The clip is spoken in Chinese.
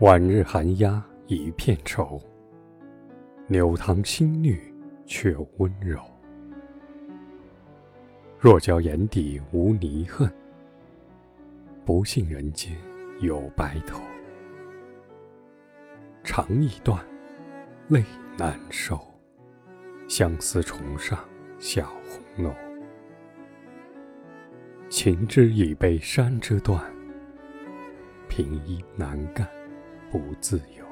晚日寒鸦一片愁，柳塘新绿却温柔。若教眼底无泥恨，不信人间有白头。肠易断，泪难收，相思重上小红楼。情之已被山枝断，平衣难干不自由。